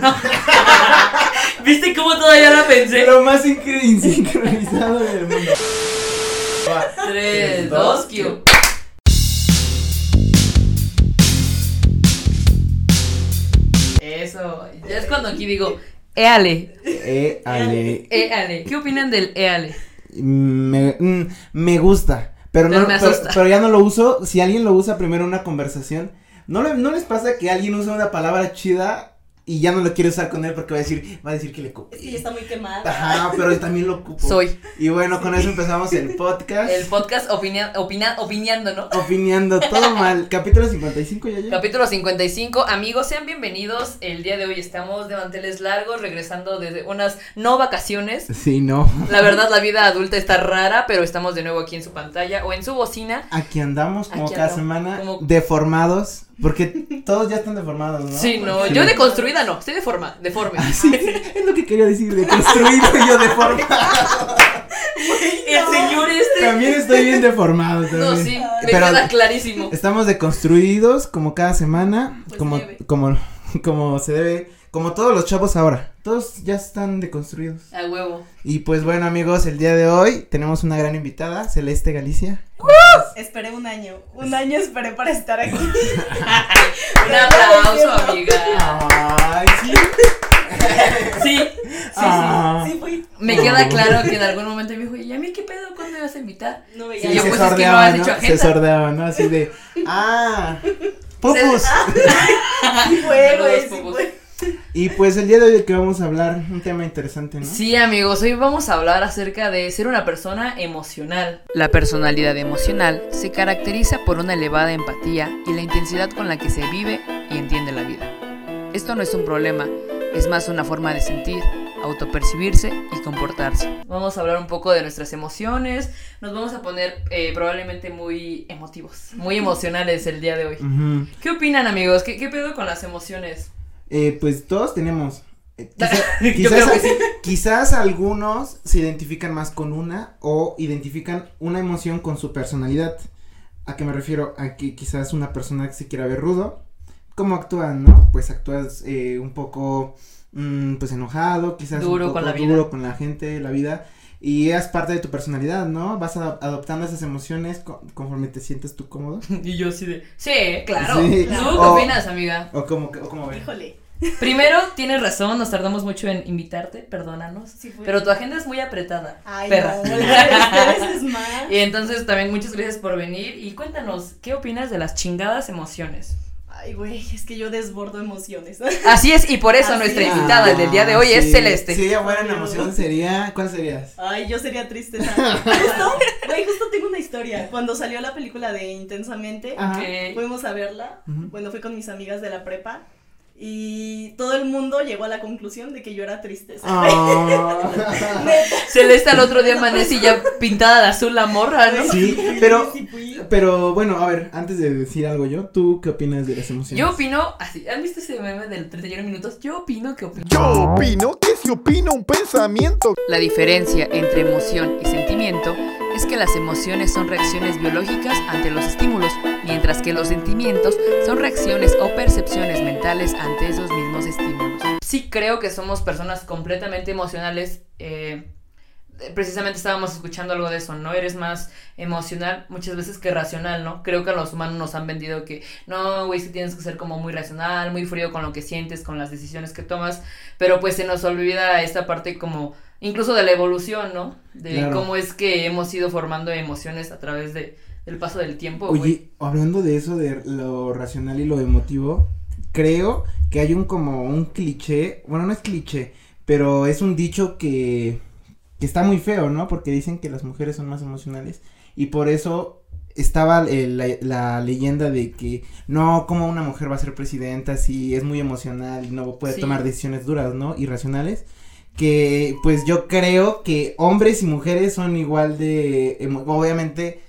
No. ¿Viste cómo todavía la pensé? Lo más insincronizado del mundo. 3, 2, Q. Eso. Ya es cuando aquí digo, éale, Eh, ale. éale. ¿Qué opinan del éale? Me, mm, me gusta. Pero, Pero no, pero, pero ya no lo uso. Si alguien lo usa primero en una conversación, ¿no, le- ¿no les pasa que alguien usa una palabra chida y ya no lo quiere usar con él porque va a decir, va a decir que le copié? Es que ya está muy quemada. Ajá, pero yo también lo ocupo. Soy. Y bueno, con eso empezamos el podcast. El podcast opinia, opina, opinando, ¿no? Opinando todo mal. Capítulo 55 ya ya. Capítulo 55, amigos, sean bienvenidos. El día de hoy estamos de manteles largos, regresando desde unas no vacaciones. Sí, no. La verdad, la vida adulta está rara, pero estamos de nuevo aquí en su pantalla o en su bocina. Aquí andamos como Aquí cada andamos, semana como- deformados. Porque todos ya están deformados, ¿no? Sí, no, yo deconstruida no, estoy deforma, deforme. Sí, es lo que quería decir, de construido y yo deformado. El señor este. También estoy bien deformado. No, también. sí, me Pero queda clarísimo. estamos deconstruidos como cada semana, Pues como, debe. como, como se debe, como todos los chavos ahora. Todos ya están deconstruidos. A huevo. Y pues bueno amigos, el día de hoy tenemos una gran invitada, Celeste Galicia. Esperé un año. Un año esperé para estar aquí. Un aplauso, amiga. Ay, sí. Sí, sí, Ah. Sí, fui. sí. Me queda claro que en algún momento me dijo, ¿y a mí qué pedo? ¿Cuándo me vas a invitar? No Y veía. Sí, yo, se pues, es que no has ¿no? hecho Se agenda. sordeaba, ¿no? Así de, ah, pupus. Sí fue, Saludos, güey, sí popos. fue. Y pues el día de hoy que vamos a hablar, un tema interesante, ¿no? Sí, amigos, hoy vamos a hablar acerca de ser una persona emocional. La personalidad emocional se caracteriza por una elevada empatía y la intensidad con la que se vive y entiende la vida. Esto no es un problema, es más una forma de sentir, autopercibirse y comportarse. Vamos a hablar un poco de nuestras emociones, nos vamos a poner eh, probablemente muy emotivos, muy emocionales el día de hoy. Ujú. ¿Qué opinan, amigos? ¿Qué, qué pedo con las emociones? Eh, pues todos tenemos. eh, quizá- quizás, sí. algunos se identifican más con una o identifican una emoción con su personalidad. ¿A qué me refiero? A que quizás una persona que se quiera ver rudo, ¿cómo actúan, no? Pues actúas eh, un poco, mm, pues enojado, quizás Duro un con poco la vida. duro con la gente, la vida. Y es parte de tu personalidad, ¿no? Vas ado- adoptando esas emociones co- conforme te sientes tú cómodo. Y yo así de... Sí, claro. Sí. ¿Tú qué opinas, amiga? O como, o como ven. Híjole. Primero, tienes razón, nos tardamos mucho en invitarte, perdónanos. Sí fue. Pero tu agenda es muy apretada. Ay, perra. no, ustedes es más. Y entonces también muchas gracias por venir y cuéntanos, ¿qué opinas de las chingadas emociones? Ay, güey, es que yo desbordo emociones. Así es, y por eso Así nuestra es. invitada del día de hoy es. Celeste. Si ella fuera en emoción sería, ¿cuál serías? Ay, yo sería triste. ¿sabes? Justo, güey, justo tengo una historia. Cuando salió la película de Intensamente, fuimos a verla. Ujú. Bueno, fui con mis amigas de la prepa. Y todo el mundo llegó a la conclusión de que yo era triste. ¿sabes? Ah. Neta, Celeste al otro día amanece y ya pintada de azul la morra, ¿no? Sí, pero, pero bueno, a ver, antes de decir algo yo, ¿tú qué opinas de las emociones? Yo opino, así, ¿han visto ese meme del 31 minutos? Yo opino que opino. Yo opino que si opino un pensamiento La diferencia entre emoción y sentimiento es que las emociones son reacciones biológicas ante los estímulos, mientras que los sentimientos son reacciones o percepciones mentales ante esos mismos estímulos. Sí creo que somos personas completamente emocionales. eh, precisamente estábamos escuchando algo de eso, ¿no? Eres más emocional muchas veces que racional, ¿no? Creo que a los humanos nos han vendido que no, güey, sí tienes que ser como muy racional, muy frío con lo que sientes, con las decisiones que tomas, pero pues se nos olvida esta parte como incluso de la evolución, ¿no? De Claro. cómo es que hemos ido formando emociones a través de, del paso del tiempo. Oye, hablando de eso, de lo racional y lo emotivo, creo que hay un como un cliché, bueno, no es cliché, pero es un dicho que, que está muy feo, ¿no? Porque dicen que las mujeres son más emocionales y por eso estaba el- la, la leyenda de que no, como una mujer va a ser presidenta si es muy emocional y no puede Sí. tomar decisiones duras, ¿no? Irracionales. Que pues yo creo que hombres y mujeres son igual de, emo- obviamente,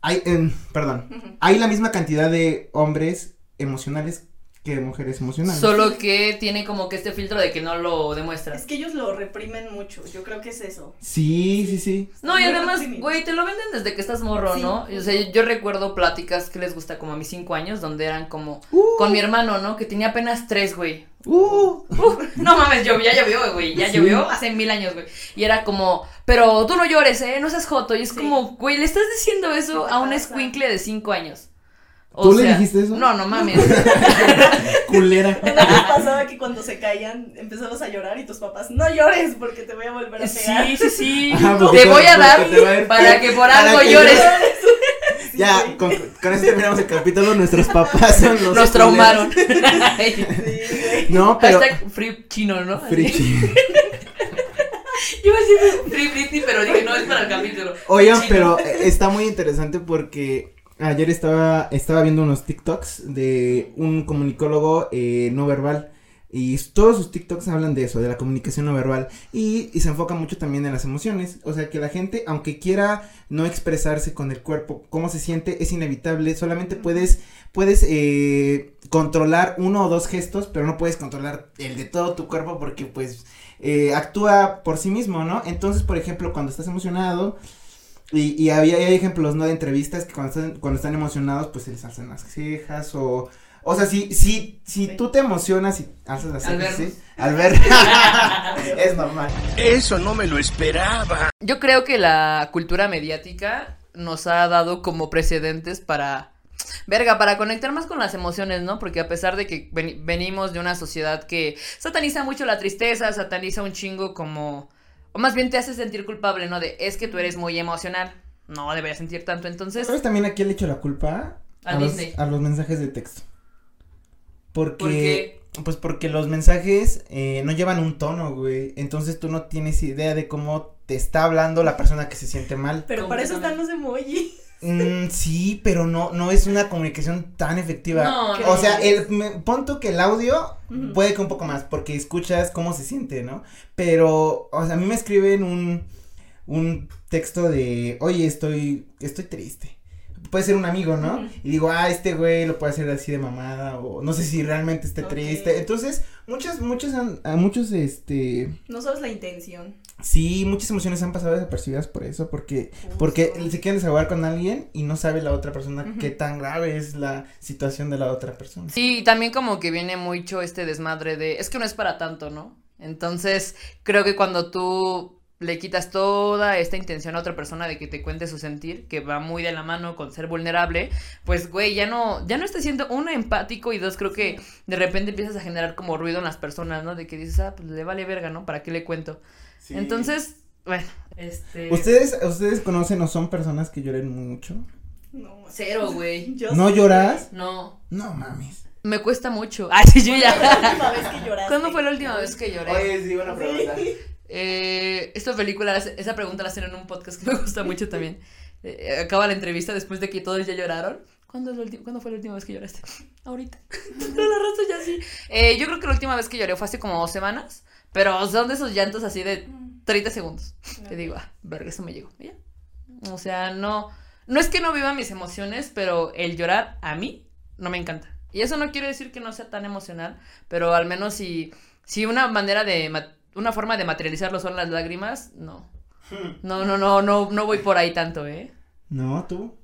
hay, em, perdón, hay la misma cantidad de hombres emocionales que que mujeres emocionales. Solo que tiene como que este filtro de que no lo demuestra. Es que ellos lo reprimen mucho, yo creo que es eso. Sí, sí, sí. No, y además, güey, te lo venden desde que estás morro, Sí. ¿no? O sea, yo, yo recuerdo pláticas que les gusta como a mis cinco años, donde eran como Uh. con mi hermano, ¿no? Que tenía apenas tres, güey. Uh, No mames, yo, ya llovió, güey, ya Sí. llovió hace mil años, güey. Y era como, pero tú no llores, ¿eh? No seas joto. Y es Sí. como, güey, le estás diciendo eso ¿Qué a un escuincle de cinco años. ¿Tú le dijiste eso? No, no mames. culera. ¿No pasaba que cuando se caían empezabas a llorar y tus papás, no llores porque te voy a volver a pegar? Sí, sí, sí. Ajá, te voy a dar para que por algo que llores. Sí, Ya, güey. con, con eso terminamos el capítulo. Nuestros papás son los. Nos traumaron. Sí, güey. No, pero. Hashtag free chino, ¿no? Frichi. Yo iba a decir Free Britney, pero dije, no, es para el capítulo. Oigan, Chino. pero eh, está muy interesante porque ayer estaba, estaba viendo unos TikToks de un comunicólogo eh, no verbal. Y todos sus TikToks hablan de eso, de la comunicación no verbal. Y, y se enfoca mucho también en las emociones. O sea, que la gente, aunque quiera no expresarse con el cuerpo, cómo se siente, es inevitable. Solamente puedes, puedes eh, controlar uno o dos gestos, pero no puedes controlar el de todo tu cuerpo porque pues eh, actúa por sí mismo, ¿no? Entonces, por ejemplo, cuando estás emocionado, y, y había hay ejemplos, ¿no? De entrevistas que cuando están, cuando están emocionados, pues se les alzan las cejas o... O sea, si, si, si Sí. tú te emocionas y alzas las Al. Al ver... es normal. Eso no me lo esperaba. Yo creo que la cultura mediática nos ha dado como precedentes para. Verga, para conectar más con las emociones, ¿no? Porque a pesar de que ven- venimos de una sociedad que sataniza mucho la tristeza, sataniza un chingo como. O más bien te hace sentir culpable, ¿no? De es que tú eres muy emocional. No deberías sentir tanto. Entonces, ¿Sabes también a quién le echo la culpa? A los, Disney. a los mensajes de texto. Porque... ¿por qué? Pues porque los mensajes eh, no llevan un tono, güey. Entonces tú no tienes idea de cómo te está hablando la persona que se siente mal. Pero para eso están los emojis. Mm, sí, pero no, no es una comunicación tan efectiva. No, o sea, el, me, pon tú que el audio puede que un poco más, porque escuchas cómo se siente, ¿no? Pero, o sea, a mí me escriben un, un texto de, oye, estoy, estoy triste. Puede ser un amigo, ¿no? Y digo, ah, este güey lo puede hacer así de mamada, o no sé si realmente esté triste. Entonces, muchas, muchas, han- a muchos, este, No sabes la intención. sí, muchas emociones han pasado desapercibidas por eso, porque porque se quieren desahogar con alguien y no sabe la otra persona qué tan grave es la situación de la otra persona. Sí, y también como que viene mucho este desmadre de, es que no es para tanto, ¿no? Entonces, creo que cuando tú le quitas toda esta intención a otra persona de que te cuente su sentir, que va muy de la mano con ser vulnerable, pues, güey, ya no, ya no estás siendo, uno, empático y dos, creo que de repente empiezas a generar como ruido en las personas, ¿no? De que dices, ah, pues le vale verga, ¿no? ¿Para qué le cuento? Entonces, bueno, este... ¿Ustedes, ¿Ustedes conocen o son personas que lloren mucho? No, Cero, güey. Yo ¿No sí. lloras? No, No mames. me cuesta mucho. Ay, sí, yo ¿Cuándo fue la ya. última vez que lloraste? ¿Cuándo fue la última vez que lloré? sí, una Sí. Eh, esta película, esa pregunta la hacen en un podcast que me gusta mucho también. Eh, acaba la entrevista después de que todos ya lloraron. ¿Cuándo, es la ¿Cuándo fue la última vez que lloraste? Ahorita. Todo el rato ya así. Eh, yo creo que la última vez que lloré fue hace como dos semanas. Pero son de esos llantos así de 30 segundos. Te digo, ah, verga, eso me llegó. ya. O sea, no. No es que no viva mis emociones, pero el llorar a mí no me encanta. Y eso no quiere decir que no sea tan emocional, pero al menos si, si una manera de. Una forma de materializarlo son las lágrimas, no. No, no, no, no, no voy por ahí tanto, ¿eh? No, tú.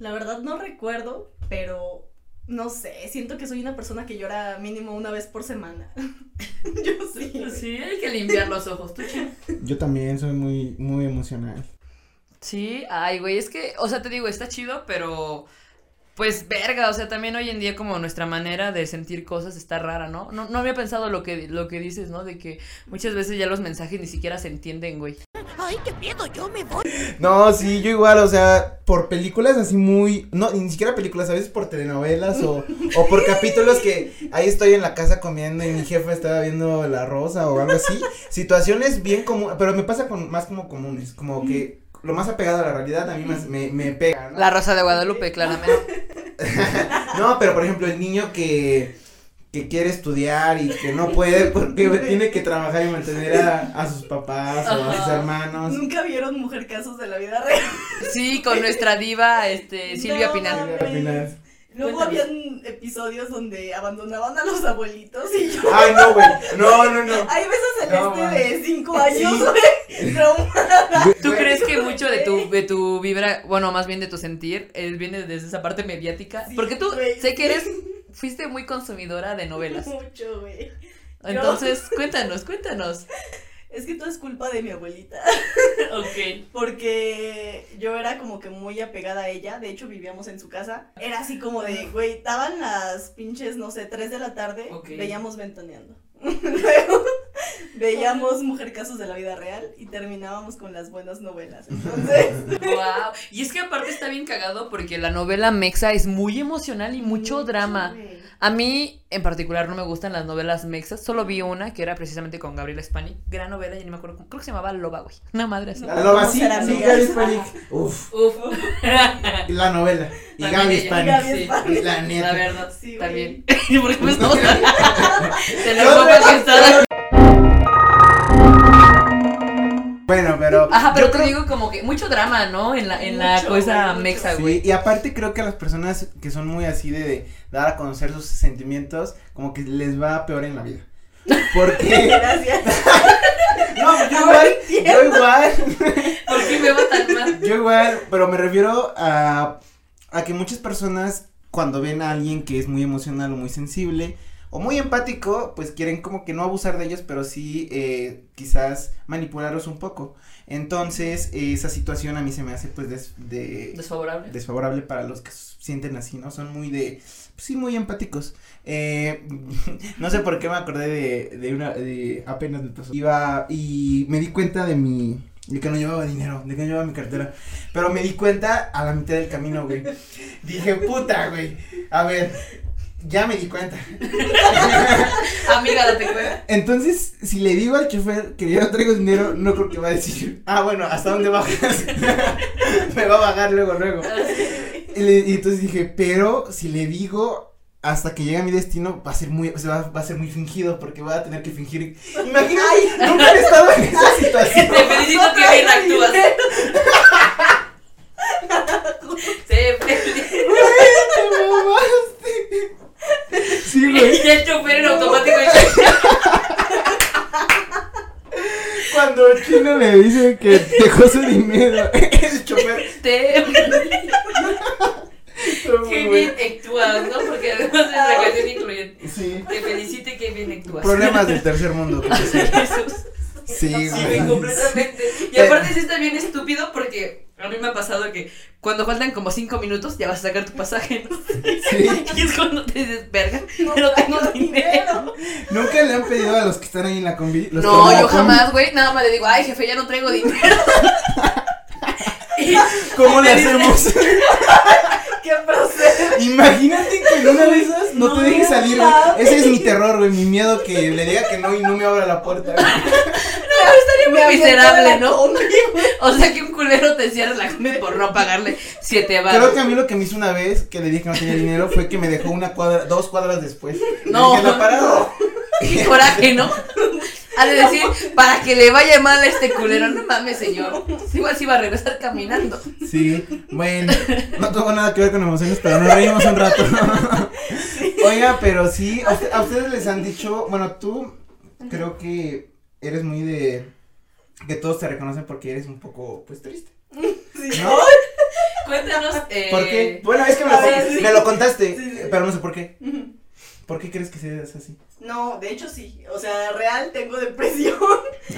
La verdad no recuerdo, pero no sé, siento que soy una persona que llora mínimo una vez por semana. Yo sí. Sí, hay que limpiar los ojos. ¿Tú? Yo también soy muy, muy emocional. Sí, ay, güey, es que, o sea, te digo, está chido, pero pues verga, o sea, también hoy en día como nuestra manera de sentir cosas está rara, ¿no? No, no había pensado lo que, lo que dices, ¿no? De que muchas veces ya los mensajes ni siquiera se entienden, güey. ¡Ay, qué miedo! Yo me voy. No, sí, yo igual, o sea, por películas así muy, no, ni siquiera películas, a veces por telenovelas o, o por capítulos que ahí estoy en la casa comiendo y mi jefa estaba viendo La Rosa o algo así, situaciones bien comunes, pero me pasa con más como comunes, como que lo más apegado a la realidad a mí más me, me pega, ¿no? La Rosa de Guadalupe, claramente. No, pero por ejemplo, el niño que, que quiere estudiar y que no puede porque tiene que trabajar y mantener a, a sus papás o a sus hermanos. Nunca vieron mujer casos de la vida real. Sí, con nuestra diva, este, Silvia No, Pinal. mames. Al final. Luego habían episodios donde abandonaban a los abuelitos y yo. Ay, no, güey. No, no, no. Hay veces No, celeste man. de 5 años, Sí. güey. traumada. ¿Tú crees que mucho de tu, de tu vibra, bueno, más bien de tu sentir, eh, viene desde esa parte mediática? Sí, Porque tú sé que eres, fuiste muy consumidora de novelas. Mucho, güey. Entonces, cuéntanos, cuéntanos. Es que todo es culpa de mi abuelita. Ok. Porque yo era como que muy apegada a ella. De hecho, vivíamos en su casa. Era así como de, güey, daban las pinches, no sé, 3 de la tarde. Ok. Veíamos ventaneando. Luego veíamos Mujer Casos de la Vida Real y terminábamos con las buenas novelas. Entonces, Wow. Y es que aparte está bien cagado porque la novela Mexa es muy emocional y mucho drama. güey. A mí, en particular, no me gustan las novelas mexas. Solo vi una que era precisamente con Gabriela Spani. Gran novela, ya ni me acuerdo. cómo- Creo que se llamaba Loba, güey. Una madre así. La loba sí, Vamos a ser sí, amigas. Gaby. Uf. Uf. Y la novela. Y También Gaby ella. Hispanic. Gaby Sí. La neta. La verdad, Sí, güey. bien. ¿Y por qué me estamos De la Yo guapa me- que está. Pero. Ajá, pero yo te creo- digo como que mucho drama, ¿no? En la, en la cosa güey, mexa, güey. Sí, y aparte creo que a las personas que son muy así de, de dar a conocer sus sentimientos, como que les va peor en la vida. Porque. Gracias. no, yo igual, yo igual, ¿Por qué me va tan mal? yo igual, pero me refiero a, a que muchas personas cuando ven a alguien que es muy emocional o muy sensible o muy empático, pues quieren como que no abusar de ellos, pero sí eh, quizás manipularlos un poco. Entonces, esa situación a mí se me hace pues des- de, Desfavorable. desfavorable para los que sienten así, ¿no? Son muy de, pues sí, muy empáticos. Eh, no sé por qué me acordé de, de una, de apenas me pasó. Iba y me di cuenta de mi, de que no llevaba dinero, de que no llevaba mi cartera. Pero me di cuenta a la mitad del camino, güey. Dije, puta, güey. A ver, ya me di cuenta. Amiga, date cuenta. Entonces, si le digo al chofer que yo no traigo dinero, no creo que va a decir, ah, bueno, ¿hasta dónde bajas? me va a bajar luego, luego. Y, le- y entonces dije, pero si le digo hasta que llegue a mi destino, va a ser muy, o sea, va, va a ser muy fingido porque voy a tener que fingir. Imagínate, nunca he estado en esa situación. Te felicito que bien actúas. Te felicito. Te mamaste. Sí, güey. Y el chofer en automático Cuando el chino le dice que dejó su dinero, el chofer. te Qué bien actúas, ¿no? Porque además es la canción incluyente. Sí. Te felicito y qué bien actúas. Problemas del tercer mundo. que. Sí, Sí, güey. completamente. Y aparte sí está bien estúpido porque a mí me ha pasado que cuando faltan como cinco minutos ya vas a sacar tu pasaje, ¿no? Sí. Y es cuando te dices, verga, No pero tengo dinero. Nunca le han pedido a los que están ahí en la combi. los No, yo combi, jamás, güey, nada más le digo, ay, jefe, ya no traigo dinero. Y ¿Cómo le hacemos? ¿Qué procede? Imagínate que en una de esas no, No te deje salir, güey. Ese es mi terror, güey. Mi miedo que le diga que no y no me abra la puerta. estaría muy miserable, ¿no? O sea, que un culero te cierre la combi por no pagarle siete Creo baros. que a mí lo que me hizo una vez que le dije que no tenía dinero fue que me dejó una cuadra, dos cuadras después. No. dije, "La parada". Qué coraje, ¿no? Ha de decir, para que le vaya mal a este culero. No mames, señor. Igual se iba a regresar caminando. Sí, bueno, no tuvo nada que ver con emociones, pero nos reímos un rato. Oiga, pero sí, a, usted- a ustedes les han dicho, bueno, tú creo que eres muy de que todos te reconocen porque eres un poco, pues, triste. Sí. ¿No? Cuéntanos. Eh, ¿Por qué? Bueno, es que me lo, ver, sí. me lo contaste, Sí, sí. pero no sé por qué. ¿Por qué crees que seas así? No, de hecho sí. O sea, real tengo depresión.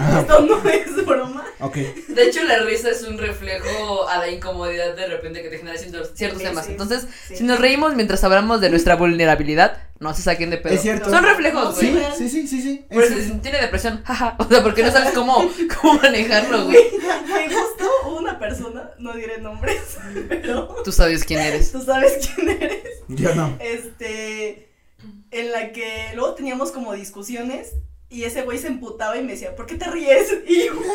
Ah, Esto no es broma. ok. De hecho, la risa es un reflejo a la incomodidad de repente que te genera ciertos, ciertos Sí, temas. sí, Entonces, sí. si nos reímos mientras hablamos de nuestra vulnerabilidad, no se saquen de pedo. Es cierto. Son reflejos, güey. Sí, sí, sí, sí, sí. Pues Es- tiene depresión, jaja. O sea, porque no sabes cómo, cómo manejarlo, güey. Me gustó una persona, no diré nombres, pero Tú sabes quién eres. tú sabes quién eres. Yo no. Este, en la que luego teníamos como discusiones y ese güey se emputaba y me decía, ¿por qué te ríes? Y güey,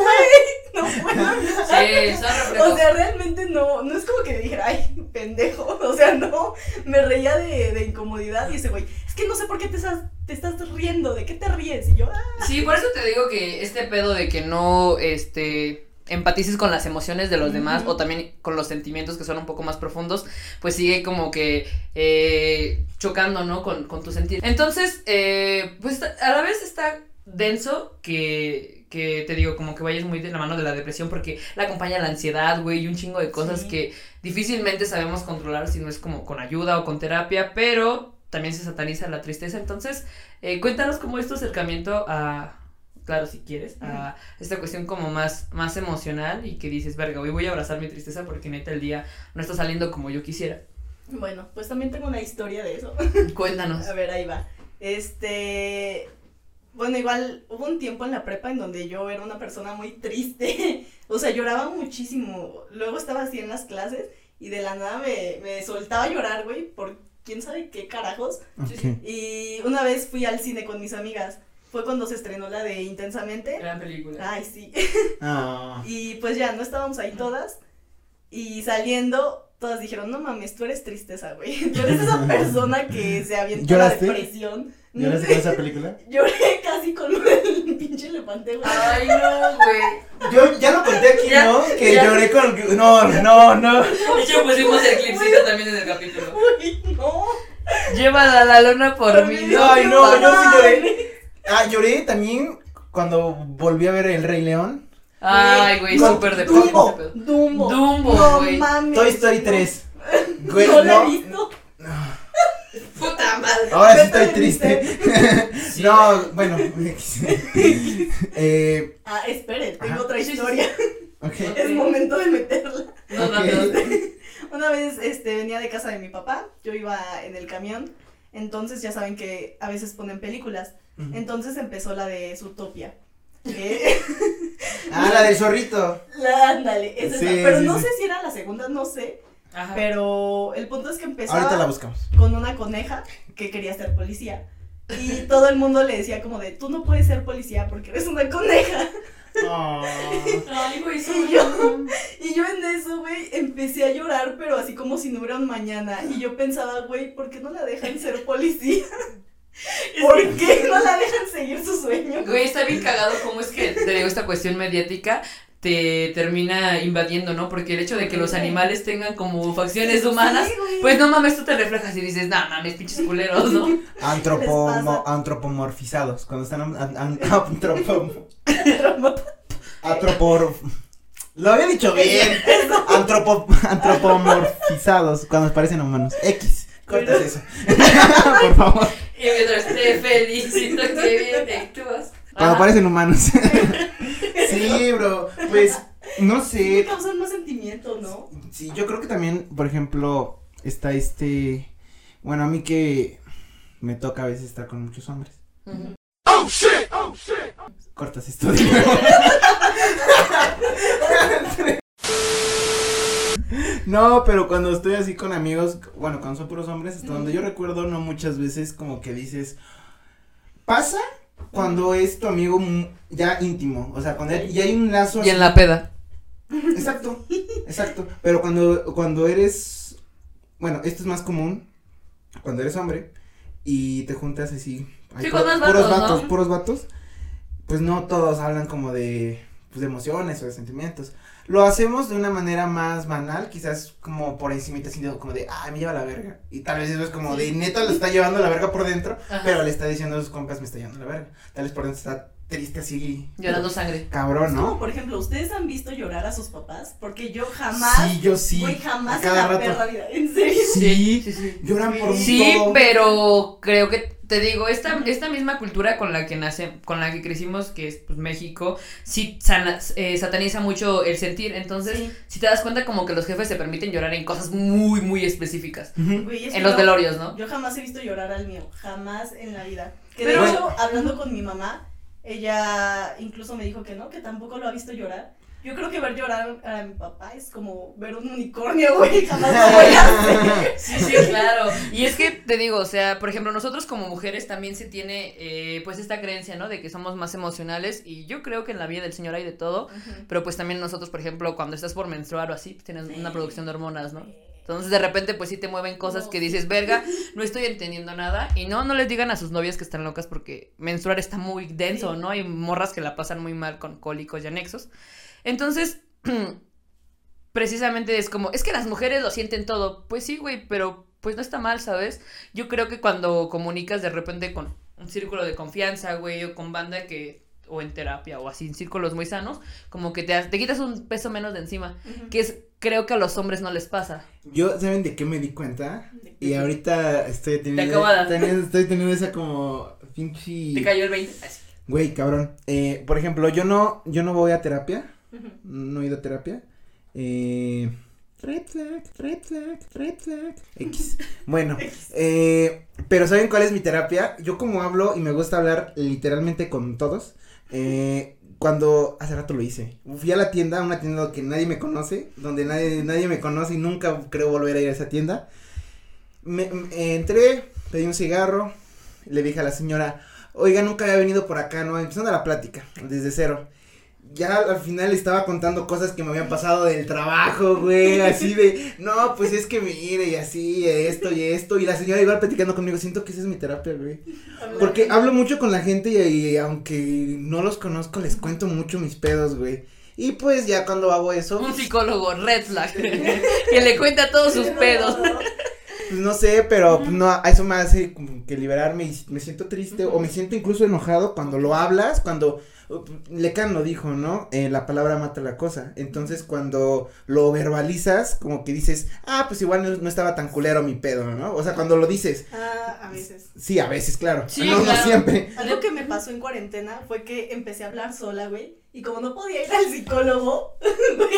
no puedo. Sí. O sea, realmente no, no es como que dijera, ay, pendejo. O sea, no, me reía de, de incomodidad y ese güey, es que no sé por qué te estás, te estás riendo, ¿de qué te ríes? Y yo, ah, Sí, por eso te digo que este pedo de que no, este, empatices con las emociones de los demás o también con los sentimientos que son un poco más profundos, pues sigue como que eh, chocando, ¿no? Con, con tu sentir. Entonces, eh, pues a la vez está denso que, que te digo, como que vayas muy de la mano de la depresión porque la acompaña la ansiedad, güey, y un chingo de cosas Sí. que difícilmente sabemos controlar si no es como con ayuda o con terapia, pero también se sataniza la tristeza. Entonces, eh, cuéntanos cómo es tu acercamiento a, claro, si quieres, a esta cuestión como más, más emocional y que dices, verga, hoy voy a abrazar mi tristeza porque neta el día no está saliendo como yo quisiera. Bueno, pues también tengo una historia de eso. Cuéntanos. A ver, ahí va. Este. Bueno, igual hubo un tiempo en la prepa en donde yo era una persona muy triste. O sea, lloraba muchísimo. Luego estaba así en las clases y de la nada me, me soltaba a llorar, güey, por quién sabe qué carajos. Ok. Y una vez fui al cine con mis amigas. Fue cuando se estrenó la de Intensamente. Gran película. Ay, sí. Ah. Y pues ya, no estábamos ahí todas. Y saliendo, todas dijeron, no mames, tú eres tristeza, güey. Tú eres esa persona que se avienta la ¿Lloraste? depresión. ¿Lloraste con esa película? Lloré casi con el pinche elefante, güey. Ay, no, güey. Yo ya lo conté aquí, Ya, ¿no? Que ya. lloré con. No, no, no. De hecho, pusimos el clipcito también en el capítulo. Uy, no. Llévala a la luna por mí. No, ay, no, yo sí lloré. Ah, lloré también cuando volví a ver El Rey León. Ay, güey, súper de Dumbo, Dumbo. Dumbo, no güey. mames. Toy Story 3. Güey, no la he no. visto. Puta madre. Ahora sí estoy triste. No, bueno. eh, Ah, espere, tengo Ajá. otra historia. ok. Es momento de meterla. No, no, no. Una vez este, venía de casa de mi papá, yo iba en el camión, entonces ya saben que a veces ponen películas. Entonces empezó la de Zootopia. que- Ah, la del zorrito. la, ándale, es Sí, esa. Pero sí, no sí. sé si era la segunda, no sé. Ajá. Pero el punto es que empezaba Ahorita la buscamos. con una coneja que quería ser policía. Y todo el mundo le decía como de, tú no puedes ser policía porque eres una coneja. Oh. Ay, güey, Y yo, y yo en eso, güey, empecé a llorar, pero así como si no hubiera un mañana. Y yo pensaba, güey, ¿por qué no la dejan ser policía? ¿Por qué no la dejan seguir su sueño? Güey, está bien cagado cómo es que, te digo, esta cuestión mediática te termina invadiendo, ¿no? Porque el hecho de que los animales tengan como facciones humanas, Sí, pues no mames, tú te reflejas y dices, no mames, pinches culeros, ¿no? Antropomo- antropomorfizados. Cuando están an-. Lo había dicho bien. Antropo, antropomorfizados. Cuando parecen humanos. X. Cortas eso. Por favor. Y mientras te felicito que bien actúas. Cuando parecen humanos. sí, bro. Pues, no Me sé. causan más sentimiento, ¿no? Sí, yo creo que también, por ejemplo, está este. Bueno, a mí que me toca a veces estar con muchos hombres. Ujú. Cortas esto. No, pero cuando estoy así con amigos, bueno, cuando son puros hombres, hasta donde yo recuerdo, no muchas veces como que dices, pasa cuando es tu amigo ya íntimo, o sea, cuando ya hay un lazo. Y en la peda. Exacto, exacto, pero cuando, cuando eres, bueno, esto es más común, cuando eres hombre y te juntas así, hay Sí, con puros vatos, ¿no? vatos, puros vatos, pues no todos hablan como de, pues, de emociones o de sentimientos. Lo hacemos de una manera más banal, quizás como por encima, de- como de, ay, me lleva la verga. Y tal vez eso es como de, neta, le está llevando la verga por dentro, Ajá. pero le está diciendo a sus compas, me está llevando la verga. Tal vez por dentro está triste así. Llorando sangre. Cabrón, como, ¿no? por ejemplo, ¿ustedes han visto llorar a sus papás? Porque yo jamás, Sí, yo sí. güey, jamás a en cada la rato. perra vida. ¿En serio? Sí, Sí, sí. lloran por Sí, todo. pero creo que te digo, esta, esta misma cultura con la que nace, con la que crecimos, que es pues, México, sí sana- eh, sataniza mucho el sentir. Entonces, Sí. si te das cuenta, como que los jefes se permiten llorar en cosas muy, muy específicas. Es En los yo- velorios, ¿no? Yo jamás he visto llorar al mío, jamás en la vida. Que Pero- de hecho, hablando con mi mamá, ella incluso me dijo que no, que tampoco lo ha visto llorar. Yo creo que ver llorar a mi papá es como ver un unicornio, güey, jamás lo voy a hacer. Sí, sí, claro. Y es que te digo, o sea, por ejemplo, nosotros como mujeres también se tiene eh, pues esta creencia, ¿no? De que somos más emocionales y yo creo que en la vida del Señor hay de todo, pero pues también nosotros, por ejemplo, cuando estás por menstruar o así, pues, tienes una producción de hormonas, ¿no? Entonces de repente pues sí te mueven cosas que dices, verga, no estoy entendiendo nada. Y no, no les digan a sus novias que están locas porque menstruar está muy denso, Sí. ¿no? Hay morras que la pasan muy mal con cólicos y anexos. Entonces, precisamente es como, es que las mujeres lo sienten todo. Pues sí, güey, pero pues no está mal, ¿sabes? Yo creo que cuando comunicas de repente con un círculo de confianza, güey, o con banda que o en terapia o así en círculos muy sanos, como que te, te quitas un peso menos de encima, que es creo que a los hombres no les pasa. Yo, ¿saben de qué me di cuenta? Y ahorita estoy teniendo, teniendo- estoy teniendo esa como pinche Te cayó el 20. Así. Güey, cabrón. Eh, por ejemplo, yo no, yo no voy a terapia. No he ido a terapia. Eh, red flag, red flag, red flag. X. Bueno, eh, pero ¿saben cuál es mi terapia? Yo como hablo y me gusta hablar literalmente con todos. Eh, cuando hace rato lo hice. Fui a la tienda, a una tienda que nadie me conoce, donde nadie, nadie me conoce y nunca creo volver a ir a esa tienda. Me, me- entré, pedí un cigarro, le dije a la señora, oiga, nunca había venido por acá, ¿no? Empezando la plática, desde cero. Ya al final estaba contando cosas que me habían pasado del trabajo, güey, así de, no, pues es que mire, y así, esto y esto, y la señora igual platicando conmigo, siento que esa es mi terapia, güey. Porque hablo mucho con la gente y, y aunque no los conozco, les cuento mucho mis pedos, güey. Y pues ya cuando hago eso, Un psicólogo, red flag, que le cuenta todos sus pedos. Pues no sé, pero pues, no, a eso me hace como que liberarme y me siento triste o me siento incluso enojado cuando lo hablas, cuando uh, Lecan lo dijo, ¿no? Eh, la palabra mata la cosa. Entonces cuando lo verbalizas, como que dices, ah, pues igual no, no estaba tan culero mi pedo, ¿no? O sea, cuando lo dices, Ah, a veces. sí, a veces, claro. Sí, no, no claro. siempre. Algo que me pasó en cuarentena fue que empecé a hablar sola, güey. Y como no podía ir al psicólogo, güey,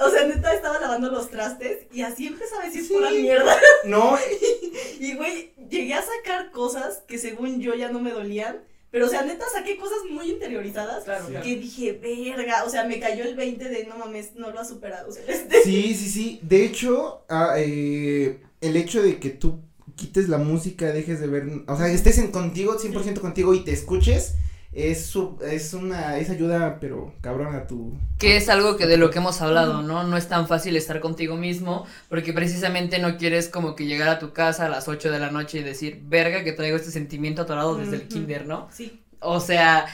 o sea, neta estaba lavando los trastes y así empezaba a decir Sí. pura mierda. No, Y, güey, llegué a sacar cosas que según yo ya no me dolían. Pero, o sea, neta saqué cosas muy interiorizadas. Claro, claro. Que dije, verga. O sea, me cayó el 20 de no mames, no lo has superado. O sea, este. Sí, sí, sí. De hecho, ah, eh, el hecho de que tú quites la música, dejes de ver, o sea, estés en contigo, 100% contigo y te escuches, es su, es una, es ayuda, pero cabrón a tu... Que es algo que de lo que hemos hablado, ¿no? No es tan fácil estar contigo mismo, porque precisamente no quieres como que llegar a tu casa a las 8 de la noche y decir, verga, que traigo este sentimiento atorado desde el kinder, ¿no? Sí. O sea,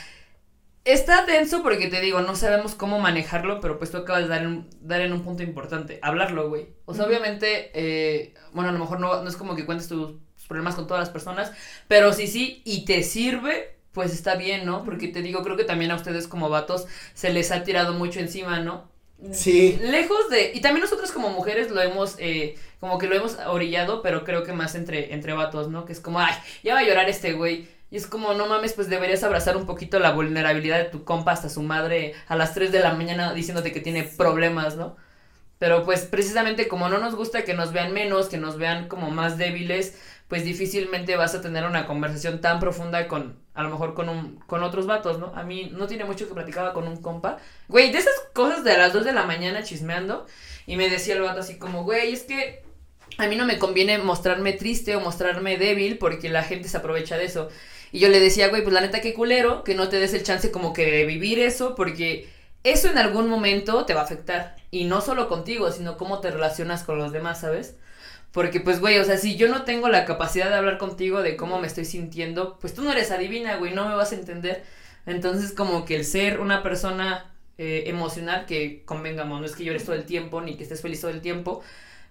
está denso porque te digo, no sabemos cómo manejarlo, pero pues tú acabas de dar en, dar en un punto importante, hablarlo, güey. O sea, obviamente, eh, bueno, a lo mejor no, no es como que cuentes tus problemas con todas las personas, pero sí, sí, y te sirve, pues está bien, ¿no? Porque te digo, creo que también a ustedes como vatos se les ha tirado mucho encima, ¿no? Sí. Lejos de, y también nosotros como mujeres lo hemos, eh, como que lo hemos orillado, pero creo que más entre, entre vatos, ¿no? Que es como, ay, ya va a llorar este güey. Y es como, no mames, pues deberías abrazar un poquito la vulnerabilidad de tu compa hasta su madre a las 3 de la mañana diciéndote que tiene problemas, ¿no? Pero pues precisamente como no nos gusta que nos vean menos, que nos vean como más débiles, pues difícilmente vas a tener una conversación tan profunda con, a lo mejor con un, con otros vatos, ¿no? A mí no tiene mucho que platicaba con un compa. Güey, de esas cosas de las 2 de la mañana chismeando, y me decía el vato así como, güey, es que a mí no me conviene mostrarme triste o mostrarme débil porque la gente se aprovecha de eso. Y yo le decía, güey, pues la neta qué culero que no te des el chance como que de vivir eso porque eso en algún momento te va a afectar. Y no solo contigo, sino cómo te relacionas con los demás, ¿sabes? Porque pues, güey, o sea, si yo no tengo la capacidad de hablar contigo de cómo me estoy sintiendo, pues tú no eres adivina, güey, no me vas a entender. Entonces, como que el ser una persona eh, emocional, que convengamos, no es que llores todo el tiempo, ni que estés feliz todo el tiempo,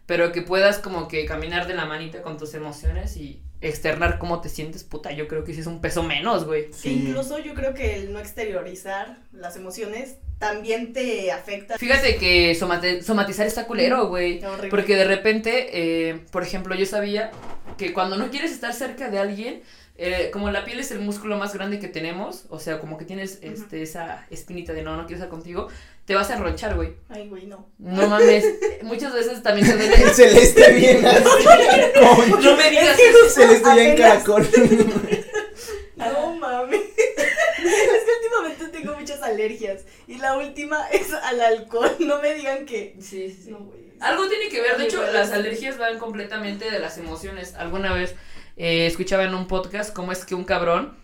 pero que puedas como que caminar de la manita con tus emociones y externar cómo te sientes, puta, yo creo que sí es un peso menos, güey. Sí. incluso yo creo que el no exteriorizar las emociones también te afecta. Fíjate que somate- somatizar está culero, güey. Horrible. Porque de repente, eh, por ejemplo, yo sabía que cuando no quieres estar cerca de alguien, eh, como la piel es el músculo más grande que tenemos, o sea, como que tienes este, esa espinita de no, no quiero estar contigo, te vas a enronchar, güey. Ay, güey, no. No mames. Muchas veces también se duele. El celeste bien así. No me digas Es que eso. celeste ya en caracol. No mames. es que últimamente tengo muchas alergias. Y la última es al alcohol. No me digan que. Sí, sí, sí. No, güey. Algo tiene que ver, de hecho, las alergias van completamente de las emociones. Alguna vez eh, escuchaba en un podcast cómo es que un cabrón,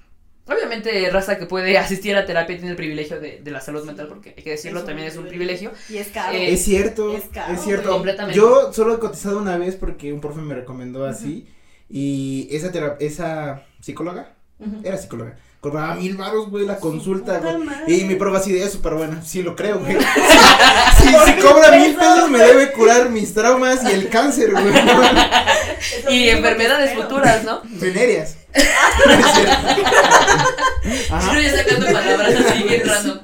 obviamente raza que puede asistir a terapia tiene el privilegio de, de la salud Sí. mental, porque hay que decirlo, también es un privilegio. Y es caro. Eh, Es cierto, Es caro, es cierto. Completamente. Yo solo he cotizado una vez porque un profe me recomendó así. Y esa tera- esa psicóloga, era psicóloga, cobraba mil baros, güey, la consulta, güey. Y mi probabilidad es súper buena, sí lo creo, güey. si, si cobra mil pesos me debe curar mis traumas y el cáncer, güey. Y enfermedades futuras, ¿no? Venerias. Ajá. Yo ya sacando palabras así bien random.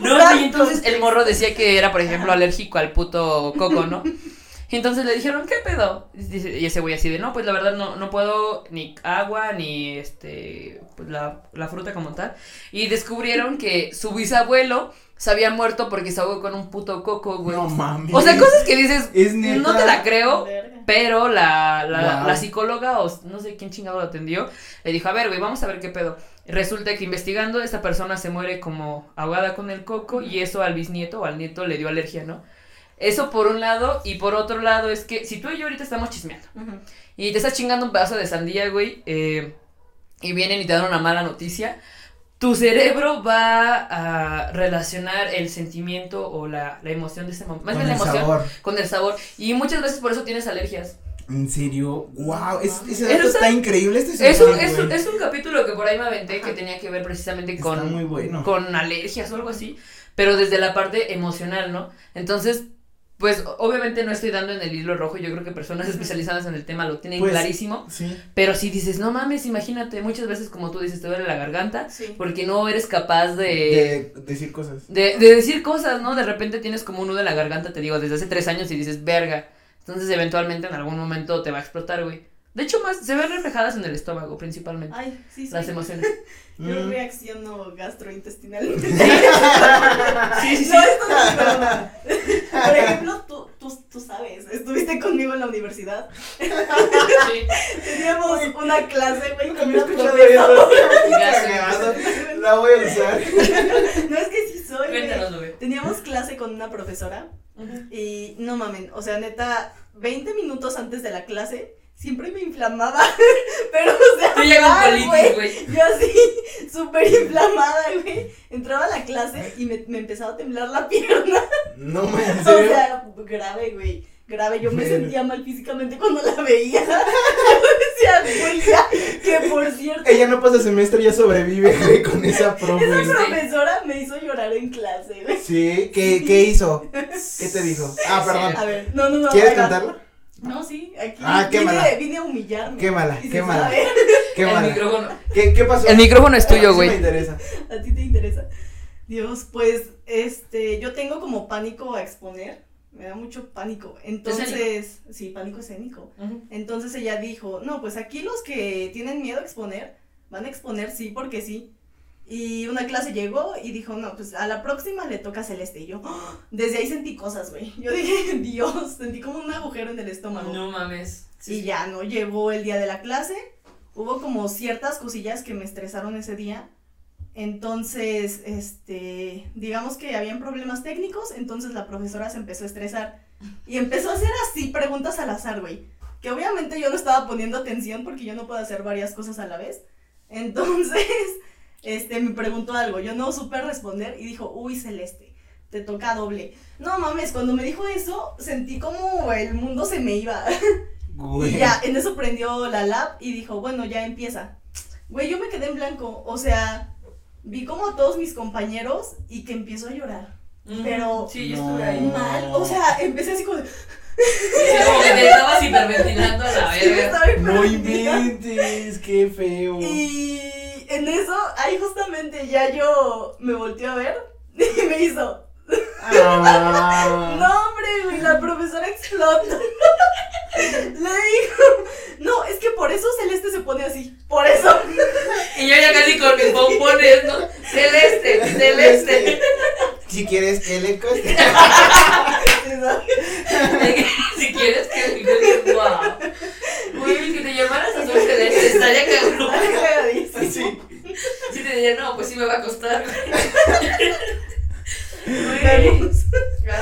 No, güey, entonces el morro decía que era, por ejemplo, alérgico al puto coco, ¿no? Y entonces le dijeron, ¿qué pedo? Y ese güey así de, no, pues la verdad no, no puedo ni agua, ni este, pues la, la fruta como tal. Y descubrieron que su bisabuelo se había muerto porque se ahogó con un puto coco, güey. No mames. o sea, cosas que dices, Es neta. no te la creo, pero la, la, Wow. la psicóloga, o no sé quién chingado lo atendió, le dijo, a ver, güey, vamos a ver qué pedo. Resulta que investigando, esta persona se muere como ahogada con el coco y eso al bisnieto o al nieto le dio alergia, ¿no? Eso por un lado, y por otro lado es que si tú y yo ahorita estamos chismeando y te estás chingando un pedazo de sandía, güey, eh, y vienen y te dan una mala noticia, tu cerebro va a relacionar el sentimiento o la, la emoción de ese momento, más Con bien la el emoción sabor. con el sabor, y muchas veces por eso tienes alergias. ¿En serio? Wow, es, ese está- increíble. Este Es un, es, un, es un capítulo que por ahí me aventé que tenía que ver precisamente con, muy bueno. con alergias o algo así, pero desde la parte emocional, ¿no? Entonces, pues obviamente no estoy dando en el hilo rojo, yo creo que personas especializadas en el tema lo tienen Pues, clarísimo, Sí. pero si dices, no mames, imagínate, muchas veces como tú dices, te duele la garganta Sí. porque no eres capaz de... De decir cosas. De, de decir cosas, ¿no? De repente tienes como un nudo en la garganta, te digo, desde hace tres años y dices, verga. Entonces, eventualmente, en algún momento te va a explotar, güey. De hecho, más se ven reflejadas en el estómago, principalmente. Ay, sí, sí. Las emociones. Yo Mm. reacciono gastrointestinalmente. Sí, sí, sí. No, esto no es broma. Por ejemplo, tú, tú, tú sabes, estuviste conmigo en la universidad. Teníamos una clase, güey, con una profesora. La voy a usar. No es que sí soy. Cuéntanos, güey. Teníamos clase con una profesora y no mamen, o sea, neta, 20 minutos antes de la clase siempre me inflamaba. Pero, o sea, con mal, colitis, güey. Yo así, súper inflamada, güey. Entraba a la clase y me, me empezaba a temblar la pierna. No me O sea, grave, güey. Grave, yo me sentía mal físicamente cuando la veía. Yo decía, güey, ya, que por cierto, Ella no pasa semestre, ya sobrevive, güey, con esa profe. esa profesora me hizo llorar en clase, güey. Sí, ¿qué, ¿qué hizo? ¿Qué te dijo? Ah, A perdón. ver, no, no, no. ¿Quieres cantarlo? No, sí, aquí Ah, vine, quémala. vine a humillarme. Quémala, quémala. sabe. ¿Qué el mala? micrófono. ¿Qué, ¿Qué pasó? El micrófono es tuyo, güey. me interesa. A ti te interesa. Dios, pues, este, yo tengo como pánico a exponer. Me da mucho pánico. Entonces, sí, pánico escénico. Entonces ella dijo, no, pues aquí los que tienen miedo a exponer, van a exponer sí porque sí. Y una clase llegó y dijo, no, pues a la próxima le toca a Celeste. Y yo, ¡ah! desde ahí sentí cosas, güey. Yo dije, Dios, sentí como un agujero en el estómago. No mames. Y ya, ¿no? Llegó el día de la clase. Hubo como ciertas cosillas que me estresaron ese día. Entonces, este, digamos que habían problemas técnicos, entonces la profesora se empezó a estresar y empezó a hacer así preguntas al azar, güey. Que obviamente yo no estaba poniendo atención porque yo no puedo hacer varias cosas a la vez. Entonces, este, me preguntó algo, yo no supe responder y dijo, uy, Celeste, te toca doble. No mames, cuando me dijo eso, sentí como el mundo se me iba. Güey. Y ya, en eso prendió la lab y dijo, bueno, ya empieza. Güey, yo me quedé en blanco. O sea, vi como a todos mis compañeros y que empiezo a llorar. Pero Sí, yo No. estuve ahí. mal. O sea, empecé así como de. Sí, como que te estabas hiperventilando a la verga. No inventes, qué feo. Y en eso, ahí justamente ya yo me volteé a ver y me hizo. Ah. No, hombre, güey, la profesora explotó. Le dijo, no, es que por eso Celeste se pone así. Por eso. Y yo ya casi con mis bombones, ¿no? Celeste, celeste. Si quieres, el eco. si quieres que digas, wow. Güey, que te llamaras azul celeste, estaría cabrón. Cagadísimo. Sí. Si te diría, no, pues sí me va a costar. Güey.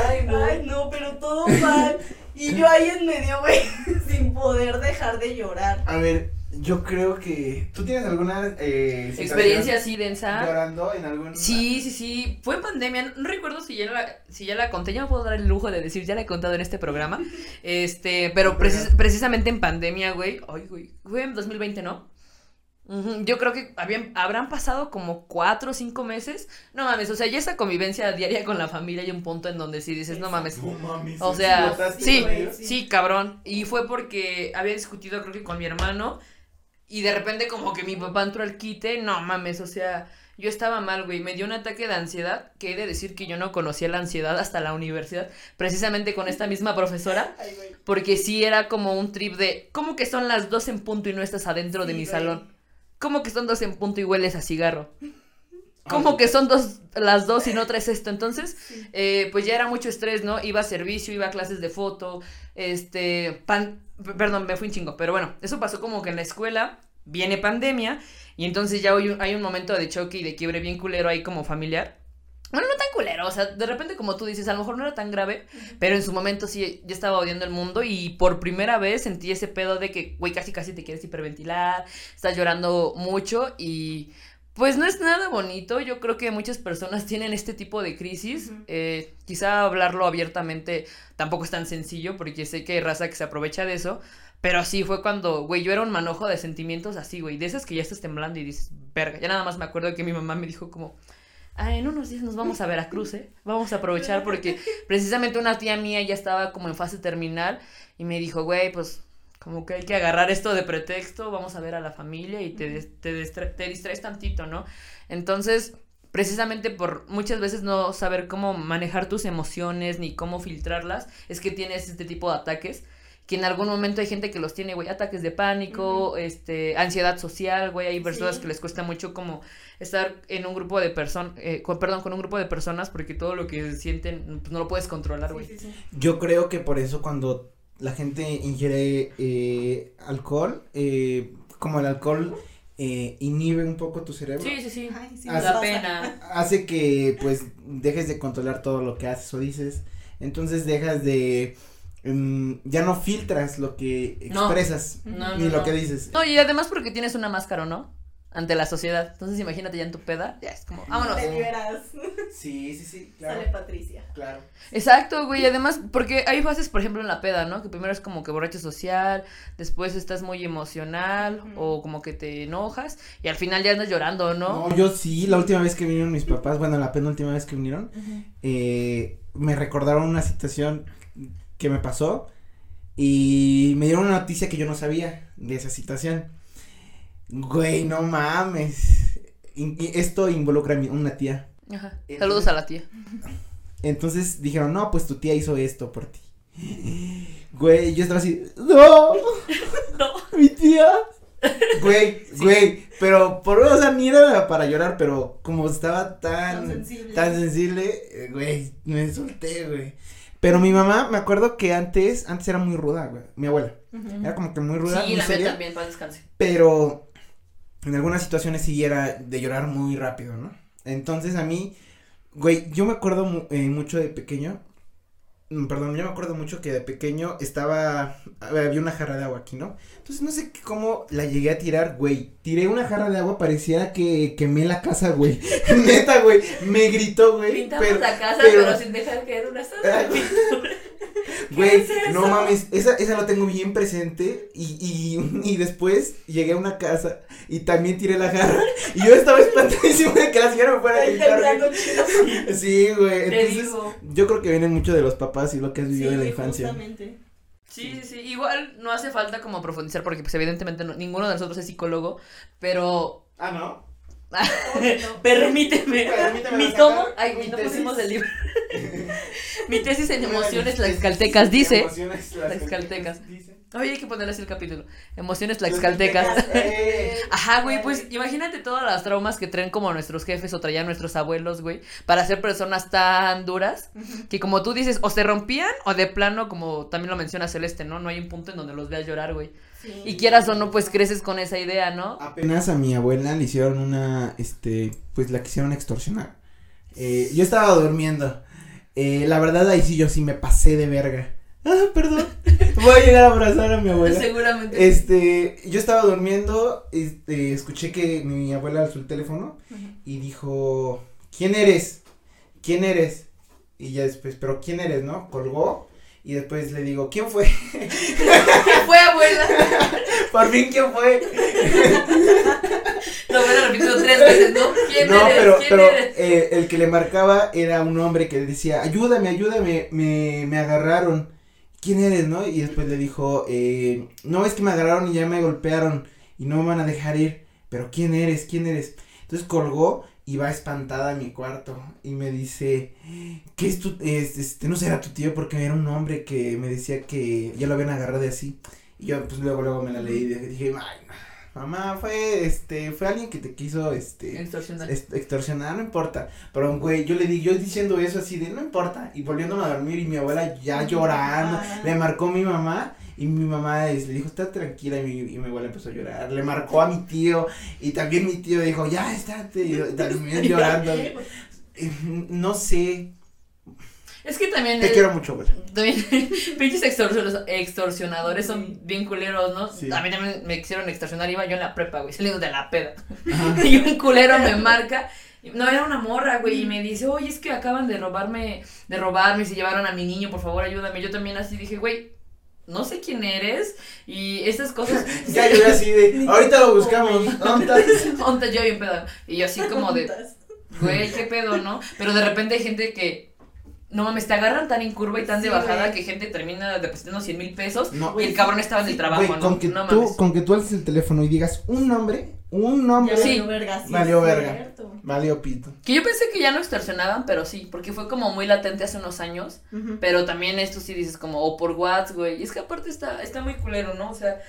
Ay, no. Ay, no, pero todo mal. Y yo ahí en medio, güey, sin poder dejar de llorar. A ver, yo creo que. ¿Tú tienes alguna eh, Experiencia así densa. llorando en algún. Sí, sí, sí. Fue en pandemia. No recuerdo si ya la, si ya la conté. Ya me puedo dar el lujo de decir, ya la he contado en este programa. Este, pero precis- precisamente en pandemia, güey. Ay, güey. Fue en 2020, ¿no? Yo creo que habían, habrán pasado como cuatro o cinco meses. No mames, o sea, ya esa convivencia diaria con la familia hay un punto en donde sí dices, no mames. mames. O sea, sí, sí, cabrón. Y fue porque había discutido, creo que con mi hermano. Y de repente, como que mi papá entró al quite. No mames, o sea, yo estaba mal, güey. Me dio un ataque de ansiedad. Que he de decir que yo no conocía la ansiedad hasta la universidad. Precisamente con esta misma profesora. Porque sí era como un trip de. ¿Cómo que son las dos en punto y no estás adentro de mi salón? ¿Cómo que son dos en punto y hueles a cigarro? ¿Cómo que son dos, las dos y no traes esto? Entonces, eh, pues ya era mucho estrés, ¿no? Iba a servicio, iba a clases de foto, este, pan, perdón, me fui un chingo, pero bueno, eso pasó como que en la escuela viene pandemia y entonces ya hay un, hay un momento de choque y de quiebre bien culero ahí como familiar. Bueno, no tan culero, o sea, de repente como tú dices, a lo mejor no era tan grave, pero en su momento sí, yo estaba odiando el mundo y por primera vez sentí ese pedo de que, güey, casi casi te quieres hiperventilar, estás llorando mucho y pues no es nada bonito. Yo creo que muchas personas tienen este tipo de crisis. Eh, quizá hablarlo abiertamente tampoco es tan sencillo porque sé que hay raza que se aprovecha de eso. Pero sí, fue cuando, güey, yo era un manojo de sentimientos así, güey, de esas que ya estás temblando y dices, verga. Ya nada más me acuerdo que mi mamá me dijo como, ah, en unos días nos vamos a Veracruz, ¿eh? Vamos a aprovechar porque precisamente una tía mía ya estaba como en fase terminal y me dijo, güey, pues como que hay que agarrar esto de pretexto, vamos a ver a la familia y te, des- te, distra- te distraes tantito, ¿no? Entonces, precisamente por muchas veces no saber cómo manejar tus emociones ni cómo filtrarlas, es que tienes este tipo de ataques. Que en algún momento hay gente que los tiene, güey, ataques de pánico, este, ansiedad social, güey, hay personas Sí. que les cuesta mucho como estar en un grupo de personas, perdón, con un grupo de personas porque todo lo que sienten, pues no lo puedes controlar, güey. Sí, sí, sí. Yo creo que por eso cuando la gente ingiere eh, alcohol, eh, como el alcohol eh, inhibe un poco tu cerebro, Sí, sí, sí. Ay, sí, La pena. hace que pues dejes de controlar todo lo que haces o dices, entonces dejas de, mm, ya no filtras lo que expresas, No, ni no, lo no. que dices. No, y además porque tienes una máscara, ¿no? Ante la sociedad. Entonces imagínate ya en tu peda, ya es como, vámonos. Te liberas. Sí, sí, sí, Sale Patricia. claro. Exacto, güey. Además, porque hay fases, por ejemplo, en la peda, ¿no? Que primero es como que borracho social, después estás muy emocional o como que te enojas y al final ya andas llorando, ¿no? No, yo sí, la última vez que vinieron mis papás, bueno, la penúltima vez que vinieron, eh, me recordaron una situación que me pasó y me dieron una noticia que yo no sabía de esa situación. Güey, no mames. In- esto involucra a una tía. Ajá. Entonces- Saludos a la tía. Entonces dijeron, no, pues tu tía hizo esto por ti. Güey, yo estaba así, no, No. mi tía. Güey, güey, pero por o sea, ni era para llorar, pero como estaba tan, Tan sensible. tan sensible, eh, güey, me solté, güey. Pero mi mamá, me acuerdo que antes, antes era muy ruda, güey, mi abuela, era como que muy ruda, Sí, muy la seria, también, para descanse. pero en algunas situaciones sí era de llorar muy rápido, ¿no? Entonces a mí, güey, yo me acuerdo eh, mucho de pequeño, perdón, yo me acuerdo mucho que de pequeño estaba, había una jarra de agua aquí, ¿no? Entonces no sé cómo la llegué a tirar, güey, tiré una jarra de agua, pareciera que quemé la casa, güey, neta, güey, me gritó, güey, Pintamos pero- la casa, pero- pero, sin dejar caer una sola pintura. Güey, es no mames, esa, esa la tengo bien presente y, y, y después llegué a una casa y también tiré la jarra y yo estaba espantadísimo de que la señora me fuera a Ahí gritar. Sí, güey, Te entonces digo. yo creo que vienen mucho de los papás y lo que has vivido en la infancia. justamente. Sí, sí, sí. Igual no hace falta como profundizar porque pues evidentemente no- ninguno de nosotros es psicólogo, pero Ah, ¿no? Permíteme. Permíteme Mi tomo, ay, mi no tesis. pusimos el libro. Mi tesis en emociones tlaxcaltecas dice. Emociones Tlaxcaltecas. Oye, hay que ponerle así el capítulo. Emociones tlaxcaltecas. Eh, Ajá, güey, pues imagínate todas las traumas que traen como nuestros jefes o traían nuestros abuelos, güey, para ser personas tan duras que como tú dices, o se rompían o de plano, como también lo menciona Celeste, ¿no? No hay un punto en donde los veas llorar, güey. Sí. Y quieras o no, pues creces con esa idea, ¿no? Apenas a mi abuela le hicieron una, este, pues la quisieron extorsionar. Eh, yo estaba durmiendo. Eh, la verdad ahí sí yo sí me pasé de verga. Ah, perdón. Voy a llegar a abrazar a mi abuela. Seguramente. Este, yo estaba durmiendo, este, escuché que mi abuela alzó el teléfono y dijo, ¿quién eres? ¿Quién eres? Y ya después, pero ¿quién eres, no? Colgó y después le digo, ¿quién fue? ¿Qué fue, abuela? Por fin, ¿quién fue? Lo hubiera repetido tres veces, ¿no? ¿Quién No, eres? pero, ¿Quién pero eres? eh, el que le marcaba era un hombre que decía, ayúdame, ayúdame, me, me agarraron. ¿Quién eres, no? Y después le dijo, eh, no, es que me agarraron y ya me golpearon y no me van a dejar ir. Pero ¿quién eres? ¿Quién eres? Entonces colgó y va espantada a mi cuarto y me dice, ¿qué es tu, es- este, no será tu tío? Porque era un hombre que me decía que ya lo habían agarrado de así. Y yo, pues luego, luego me la leí y dije, ay, mamá, fue, este, fue alguien que te quiso, este, Extorsionar. extorsionar, no importa. Pero, güey, yo le di, yo diciendo eso así de, no importa. Y volviéndome a dormir y mi abuela ya llorando. Ah. Le marcó mi mamá y mi mamá es- le dijo, está tranquila. Y mi, y mi abuela empezó a llorar. Le marcó a mi tío y también mi tío dijo, ya, estate. Y también llorando. No sé. Es que también. Te el- quiero mucho, güey. También, pinches extorsion- extorsionadores son Sí. bien culeros, ¿no? Sí. A mí también me quisieron extorsionar, iba yo en la prepa, güey, saliendo de la peda. Ajá. Y un culero me marca. No, era una morra, güey, y me dice, oye, es que acaban de robarme, de robarme, y se llevaron a mi niño, por favor, ayúdame. Yo también así dije, güey, no sé quién eres, y estas cosas. Ya yo así de, ahorita lo buscamos. ¿Dónde estás? Yo bien peda. Y yo así como de, güey, qué pedo, ¿no? Pero de repente hay gente que, no mames, te agarran tan en curva y tan de Sí, bajada güey. que gente termina depositando 100 mil pesos No, y el cabrón estaba en el trabajo, ¿no? con que no tú, mames. con que tú alces el teléfono y digas un nombre, un nombre, Ya Sí. valió verga, sí, Valió verga. valió pito. Que yo pensé que ya no extorsionaban, pero sí, porque fue como muy latente hace unos años. Pero también esto sí dices como, o por WhatsApp, güey. Y es que aparte está, está muy culero, ¿no? O sea,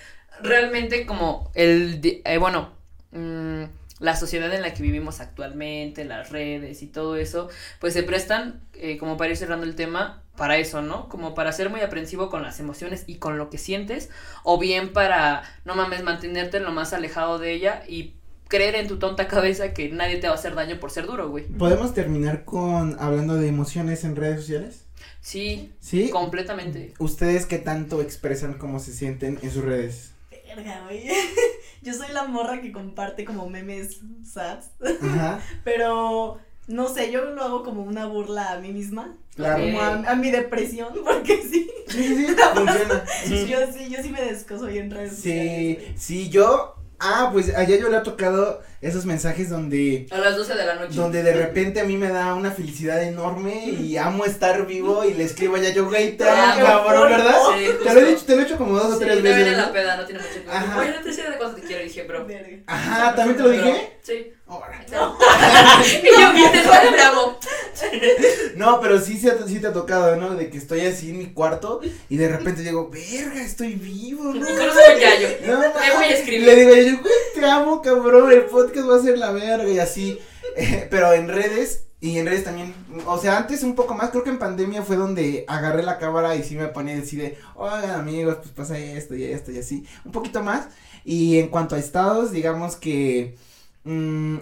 realmente como el, eh, bueno, mm, la sociedad en la que vivimos actualmente, las redes y todo eso, pues se prestan, eh, como para ir cerrando el tema, para eso, ¿no? Como para ser muy aprensivo con las emociones y con lo que sientes, o bien para, no mames, mantenerte lo más alejado de ella y creer en tu tonta cabeza que nadie te va a hacer daño por ser duro, güey. ¿Podemos terminar con hablando de emociones en redes sociales? Sí, Sí. completamente. ¿Ustedes qué tanto expresan cómo se sienten en sus redes? Verga, güey. Yo soy la morra que comparte como memes sads, Ajá. pero no sé, yo lo hago como una burla a mí misma, Claro. Como a, a mi depresión, porque sí, Sí, sí, funciona. yo sí, yo sí me descoso ahí en redes Sí, sociales. sí, yo. Ah, pues allá yo le ha tocado esos mensajes donde. A las 12 de la noche. Donde de repente a mí me da una felicidad enorme y amo estar vivo y le escribo allá yo, güey, te amo, cabrón, ¿verdad? Sí, Te lo he dicho, te lo he hecho como dos o Sí, tres también veces. en la ¿no? peda, no tiene mucho ver. Ajá. Oye, no te sé de cuánto te quiero, dije, bro. Verga. Ajá, ¿también te lo dije? Sí. Ahora. No. y yo. Suena, te amo. No, pero sí, sí te ha tocado, ¿no? De que estoy así en mi cuarto y de repente digo, verga, estoy vivo, ¿no? Yayo. No, Le voy a escribir. Le digo yo, güey, te amo, cabrón, el podcast va a ser la verga y así. Eh, pero en redes, y en redes también, o sea, antes un poco más, creo que en pandemia fue donde agarré la cámara y sí me ponía así de, oigan amigos, pues pasa esto y esto y así, un poquito más. Y en cuanto a estados, digamos que mm,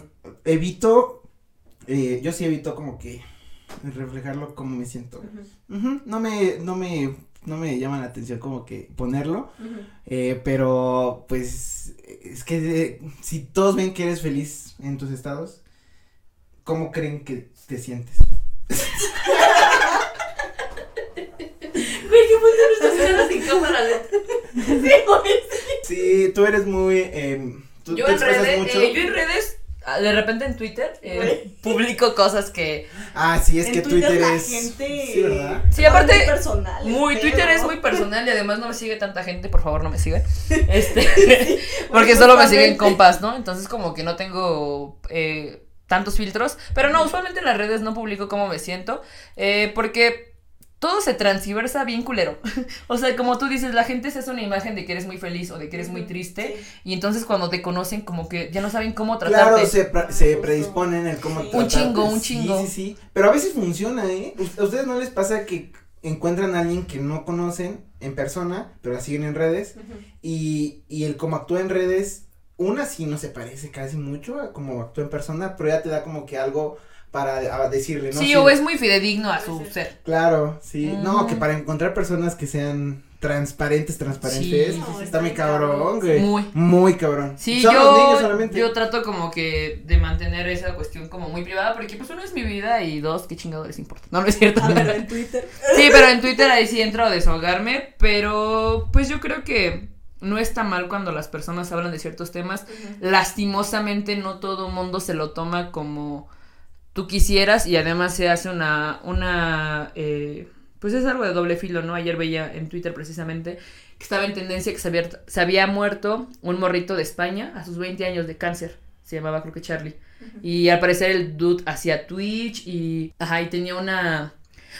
evito, eh, yo sí evito como que reflejarlo como me siento. No me, no me, no me llama la atención como que ponerlo. Eh, pero pues es que eh, si todos ven que eres feliz en tus estados, ¿cómo creen que te sientes? Güey, ¿qué puede nuestras caras sin cámara lenta? Sí, tú eres muy, eh, tú Yo te en redes, mucho. yo en redes, de repente en Twitter, eh, publico cosas que Ah, sí, es en que Twitter, Twitter, la es. gente Sí, ¿verdad? Sí, aparte, muy personal. Muy, Twitter es muy personal y además no me sigue tanta gente, por favor no me sigan. Este, porque solo me siguen compas, ¿no? Entonces como que no tengo eh, tantos filtros. Pero no, usualmente en las redes no publico cómo me siento. eh, porque todo se transversa bien culero. o sea, como tú dices, la gente se hace una imagen de que eres muy feliz o de que eres muy triste. Sí. Y entonces cuando te conocen como que ya no saben cómo tratarte. Claro, se, se predisponen el cómo Sí. Un chingo, un Sí, chingo. Sí, sí, Pero a veces funciona, ¿eh? ¿A ustedes no les pasa que encuentran a alguien que no conocen en persona, pero la siguen en redes? Y, y el cómo actúa en redes, una sí no se parece casi mucho a como actúa en persona, pero ya te da como que algo para a decirle, ¿no? sí, o es muy fidedigno a su ser. Claro, sí. No, que para encontrar personas que sean transparentes, transparentes, Sí, está muy cabrón, cabrón, güey. Muy. Muy cabrón. Sí, Son los niños yo, solamente. yo trato como que de mantener esa cuestión como muy privada porque pues uno es mi vida y dos, qué chingado les importa. No, no es cierto. Ah, pero en Twitter. Sí, pero en Twitter ahí sí entro a desahogarme, pero pues yo creo que no está mal cuando las personas hablan de ciertos temas. Lastimosamente no todo mundo se lo toma como tú quisieras y además se hace una, una, eh, pues es algo de doble filo, ¿no? Ayer veía en Twitter precisamente que estaba en tendencia que se había, se había muerto un morrito de España a sus 20 años de cáncer. Se llamaba creo que Charlie. Y al parecer el dude hacía Twitch y, ajá, y tenía una,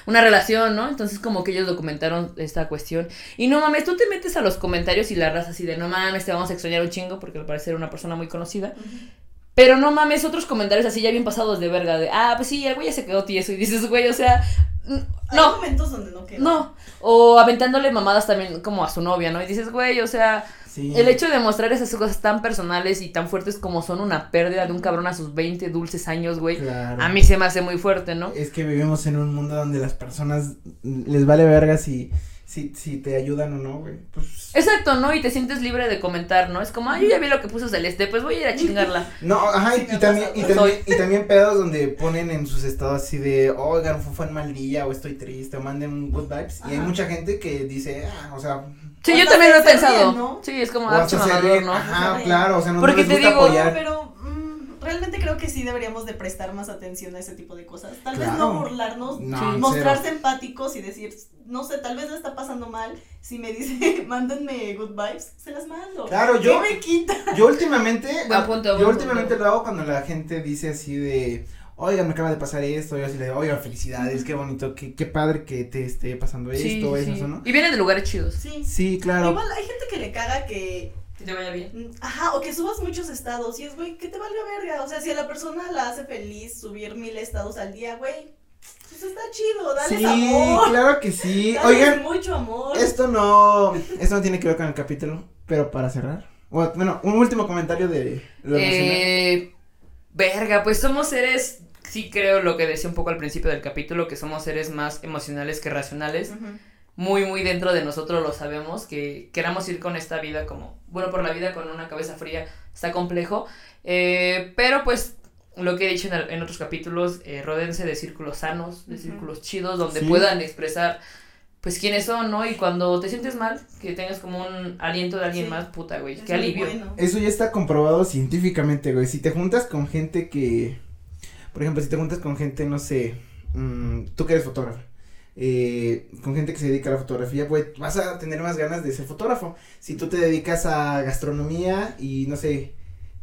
una relación, ¿no? Entonces como que ellos documentaron esta cuestión. Y no mames, tú te metes a los comentarios y la raza así de, no mames, te vamos a extrañar un chingo porque al parecer era una persona muy conocida. Pero no mames, otros comentarios así ya bien pasados de verga, de, ah, pues sí, el güey ya se quedó tieso. Y dices, güey, o sea, n- Hay no, momentos donde no queda. no. O aventándole mamadas también como a su novia, ¿no? Y dices, güey, o sea, Sí. el hecho de mostrar esas cosas tan personales y tan fuertes como son una pérdida de un cabrón a sus 20 dulces años, güey, Claro. a mí se me hace muy fuerte, ¿no? Es que vivimos en un mundo donde las personas les vale verga si, si, si te ayudan o no, güey. Pues. Exacto, ¿no? Y te sientes libre de comentar, ¿no? Es como, ah, yo ya vi lo que puso Celeste, pues voy a ir a chingarla. No, ajá, Sí, y, también, y, también, y también pedos donde ponen en sus estados así de, oigan, fue, fue un mal día, o estoy triste, o manden good vibes. Y hay mucha gente que dice, ah, o sea, Sí, yo también lo he pensado. ¿no? Sí, es como, ah, mamador, ¿no? ajá, claro, o sea, no, Porque no les te digo- No, apoyar. pero realmente creo que sí deberíamos de prestar más atención a ese tipo de cosas. Tal vez no burlarnos, No, Sí. mostrarse cero. empáticos y decir, no sé, tal vez le está pasando mal. Si me dice, mándenme good vibes, se las mando. Claro, yo- ¿Qué me quita? Yo últimamente, Buen ah, punto, yo buen últimamente punto. lo hago cuando la gente dice así de, oigan, me acaba de pasar esto, yo así le digo, oigan, felicidades, qué bonito, qué, qué padre que te esté pasando Sí, esto, sí. eso, ¿no? Y vienen de lugares chidos. Sí. Sí, claro. Igual hay gente que le caga que Que te vaya bien. Mm, Ajá, o que subas muchos estados y es, güey, que te valga verga. O sea, si a la persona la hace feliz subir mil estados al día, güey, pues está chido, dale Sí, amor. claro que sí. Dales Oigan, mucho amor. esto no, esto no tiene que ver con el capítulo, pero para cerrar. Bueno, un último comentario de lo emocional. Eh, verga, pues somos seres, sí creo lo que decía un poco al principio del capítulo, que somos seres más emocionales que racionales. Muy, muy dentro de nosotros lo sabemos, que queramos ir con esta vida como, bueno, por la vida con una cabeza fría está complejo. Eh, pero pues lo que he dicho en, el- en otros capítulos, eh, ródense de círculos sanos, de círculos chidos, donde Sí. puedan expresar pues quiénes son, ¿no? Y cuando te sientes mal, que tengas como un aliento de alguien Sí. más, puta, güey, qué alivio. bueno. Eso ya está comprobado científicamente, güey. Si te juntas con gente que, por ejemplo, si te juntas con gente, no sé, mm, tú que eres fotógrafo, eh, con gente que se dedica a la fotografía, pues vas a tener más ganas de ser fotógrafo. Si tú te dedicas a gastronomía y, no sé,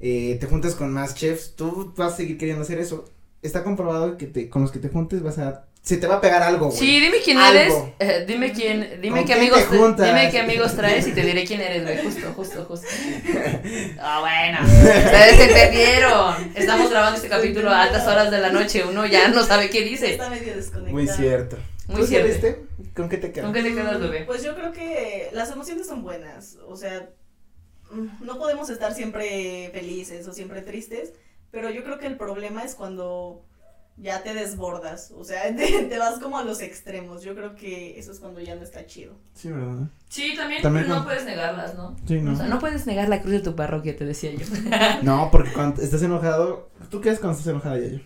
eh, te juntas con más chefs, tú vas a seguir queriendo hacer eso. Está comprobado que te, con los que te juntes vas a, se te va a pegar algo, güey. Sí, dime quién Algo. eres, eh, dime quién, dime ¿Con qué amigos, te juntas? dime qué amigos traes y te diré quién eres, güey, justo, justo, justo. Ah, bueno, ustedes entendieron. Estamos grabando este capítulo a altas horas de la noche, uno ya no sabe qué dice. Está medio desconectado. Muy cierto. Muy ¿Tú cierto. saliste? ¿Con qué te quedas? ¿Con qué te quedas, bebé? Pues yo creo que las emociones son buenas. O sea, mm, no podemos estar siempre felices o siempre tristes. Pero yo creo que el problema es cuando ya te desbordas. O sea, te, te vas como a los extremos. Yo creo que eso es cuando ya no está chido. Sí, ¿verdad? Sí, también, También no con- puedes negarlas, ¿no? Sí, no. O sea, no puedes negar la cruz de tu parroquia, te decía yo. No, porque cuando estás enojado, ¿tú qué haces cuando estás enojada, Yayo?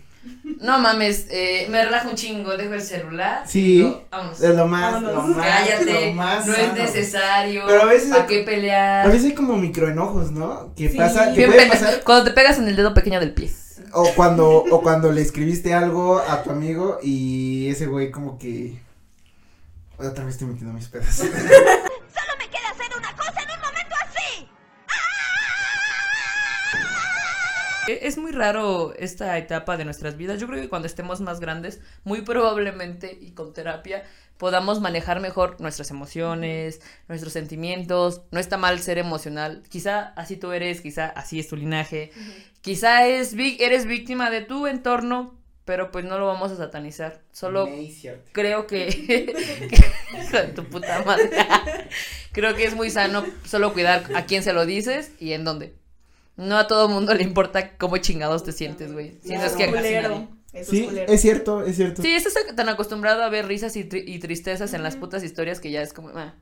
No mames, eh, me relajo un chingo, dejo el celular. Sí. digo, vámonos. Es lo más, Vámonos. lo más, Cállate, lo más no sano. es necesario. Pero a veces- ¿Para qué pelear? A veces hay como microenojos, ¿no? Que Sí. pasa, que puede pasar, Cuando te pegas en el dedo pequeño del pie. o cuando, o cuando le escribiste algo a tu amigo y ese güey como que, otra vez estoy metiendo mis pedazos. Es muy raro esta etapa de nuestras vidas. Yo creo que cuando estemos más grandes, muy probablemente y con terapia, podamos manejar mejor nuestras emociones, nuestros sentimientos. No está mal ser emocional. Quizá así tú eres, quizá así es tu linaje. Quizá es, eres víctima de tu entorno, pero pues no lo vamos a satanizar. Solo creo que... De tu puta madre. creo que es muy sano solo cuidar a quién se lo dices y en dónde. No a todo mundo le importa cómo chingados te sientes, güey. Si no es que culero. nadie. Eso Sí, es culero. es cierto, es cierto. Sí, estás tan acostumbrado a ver risas y, tri- y tristezas en las putas historias que ya es como... ah.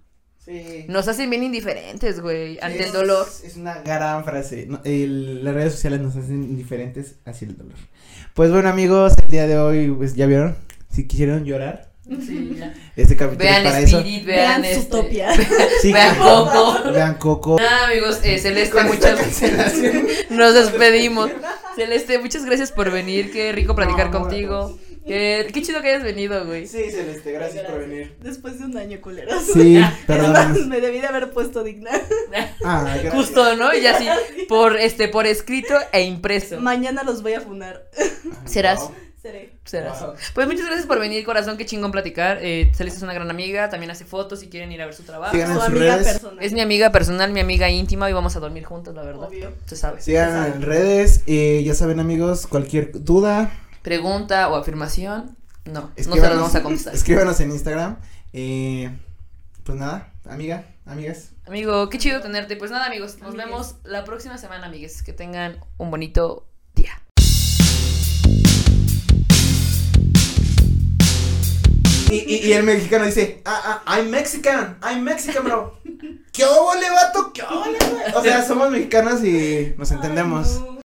Sí. Nos hacen bien indiferentes, güey, ante el dolor. Es una gran frase. No, el- las redes sociales nos hacen indiferentes hacia el dolor. Pues bueno, amigos, el día de hoy, pues ya vieron. Si quisieron llorar, Sí, ya. Este capítulo es Vean para eso. Spirit, vean, Vean este, Zootopia. Sí, vean. Coco. Vean Coco. Ah, amigos, eh, Celeste, muchas cancelación. Nos despedimos. Celeste, muchas gracias por venir. Qué rico platicar No, contigo. Qué, qué chido que hayas venido, güey. Sí, Celeste, gracias por venir. Después de un año, culeros. Sí, Es perdón. me debí de haber puesto digna. Ah, gracias. Justo, ¿no? Y así, por este, por escrito e impreso. Mañana los voy a funar. Serás. Wow. Seré. Serás. Wow. Pues muchas gracias por venir, corazón. Qué chingón platicar. Eh, Celeste es una gran amiga. También hace fotos si quieren ir a ver su trabajo. Sigan en sus amiga redes. personal. Es mi amiga personal, mi amiga íntima. Y vamos a dormir juntos, la verdad. Obvio. Se sabe. Sigan en redes. eh, ya saben, amigos, cualquier duda, Pregunta o afirmación. No, no se las vamos a contestar. escríbanos en Instagram. Eh, pues nada, amiga, amigas. Amigo, qué chido tenerte. Pues nada, amigos, nos Amigues. vemos la próxima semana, amigues. Que tengan un bonito día. Y, y, y el mexicano dice, ah, ah, I'm Mexican, I'm Mexican, bro. ¿Qué óvole, vato? ¿Qué güey? O sea, somos mexicanos y nos entendemos. Ay, no.